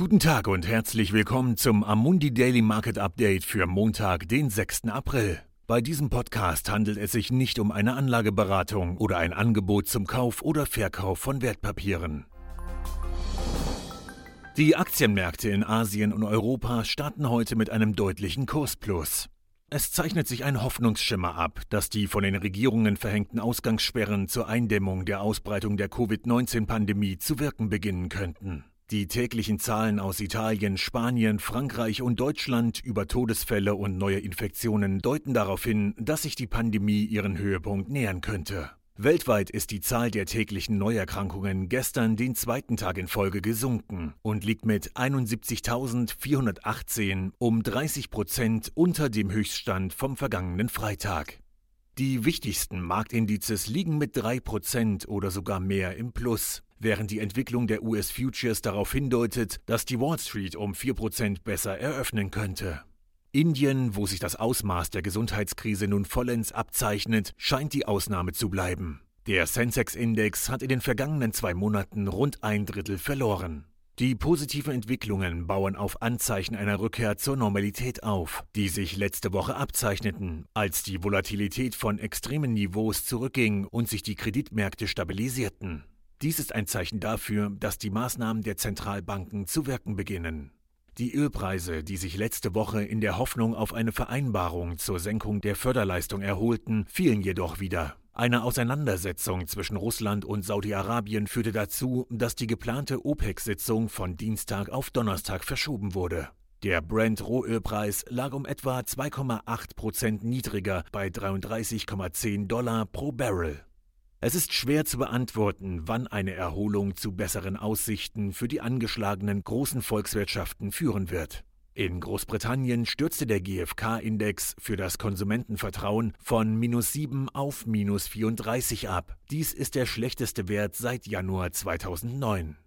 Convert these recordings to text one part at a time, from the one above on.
Guten Tag und herzlich willkommen zum Amundi Daily Market Update für Montag, den 6. April. Bei diesem Podcast handelt es sich nicht um eine Anlageberatung oder ein Angebot zum Kauf oder Verkauf von Wertpapieren. Die Aktienmärkte in Asien und Europa starten heute mit einem deutlichen Kursplus. Es zeichnet sich ein Hoffnungsschimmer ab, dass die von den Regierungen verhängten Ausgangssperren zur Eindämmung der Ausbreitung der Covid-19-Pandemie zu wirken beginnen könnten. Die täglichen Zahlen aus Italien, Spanien, Frankreich und Deutschland über Todesfälle und neue Infektionen deuten darauf hin, dass sich die Pandemie ihren Höhepunkt nähern könnte. Weltweit ist die Zahl der täglichen Neuerkrankungen gestern den zweiten Tag in Folge gesunken und liegt mit 71.418 um 30 Prozent unter dem Höchststand vom vergangenen Freitag. Die wichtigsten Marktindizes liegen mit 3 Prozent oder sogar mehr im Plus während die Entwicklung der US Futures darauf hindeutet, dass die Wall Street um 4% besser eröffnen könnte. Indien, wo sich das Ausmaß der Gesundheitskrise nun vollends abzeichnet, scheint die Ausnahme zu bleiben. Der Sensex-Index hat in den vergangenen zwei Monaten rund ein Drittel verloren. Die positiven Entwicklungen bauen auf Anzeichen einer Rückkehr zur Normalität auf, die sich letzte Woche abzeichneten, als die Volatilität von extremen Niveaus zurückging und sich die Kreditmärkte stabilisierten. Dies ist ein Zeichen dafür, dass die Maßnahmen der Zentralbanken zu wirken beginnen. Die Ölpreise, die sich letzte Woche in der Hoffnung auf eine Vereinbarung zur Senkung der Förderleistung erholten, fielen jedoch wieder. Eine Auseinandersetzung zwischen Russland und Saudi-Arabien führte dazu, dass die geplante OPEC-Sitzung von Dienstag auf Donnerstag verschoben wurde. Der Brent-Rohölpreis lag um etwa 2,8 Prozent niedriger bei 33,10 Dollar pro Barrel. Es ist schwer zu beantworten, wann eine Erholung zu besseren Aussichten für die angeschlagenen großen Volkswirtschaften führen wird. In Großbritannien stürzte der GfK-Index für das Konsumentenvertrauen von minus 7 auf minus 34 ab. Dies ist der schlechteste Wert seit Januar 2009.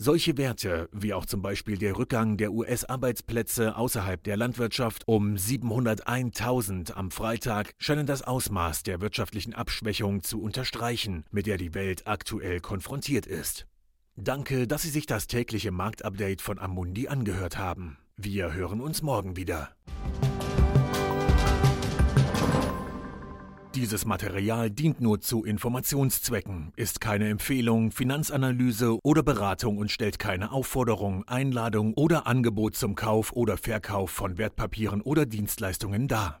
Solche Werte, wie auch zum Beispiel der Rückgang der US-Arbeitsplätze außerhalb der Landwirtschaft um 701.000 am Freitag, scheinen das Ausmaß der wirtschaftlichen Abschwächung zu unterstreichen, mit der die Welt aktuell konfrontiert ist. Danke, dass Sie sich das tägliche Marktupdate von Amundi angehört haben. Wir hören uns morgen wieder. Dieses Material dient nur zu Informationszwecken, ist keine Empfehlung, Finanzanalyse oder Beratung und stellt keine Aufforderung, Einladung oder Angebot zum Kauf oder Verkauf von Wertpapieren oder Dienstleistungen dar.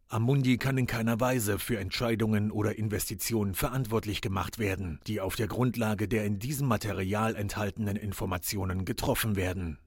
Amundi kann in keiner Weise für Entscheidungen oder Investitionen verantwortlich gemacht werden, die auf der Grundlage der in diesem Material enthaltenen Informationen getroffen werden.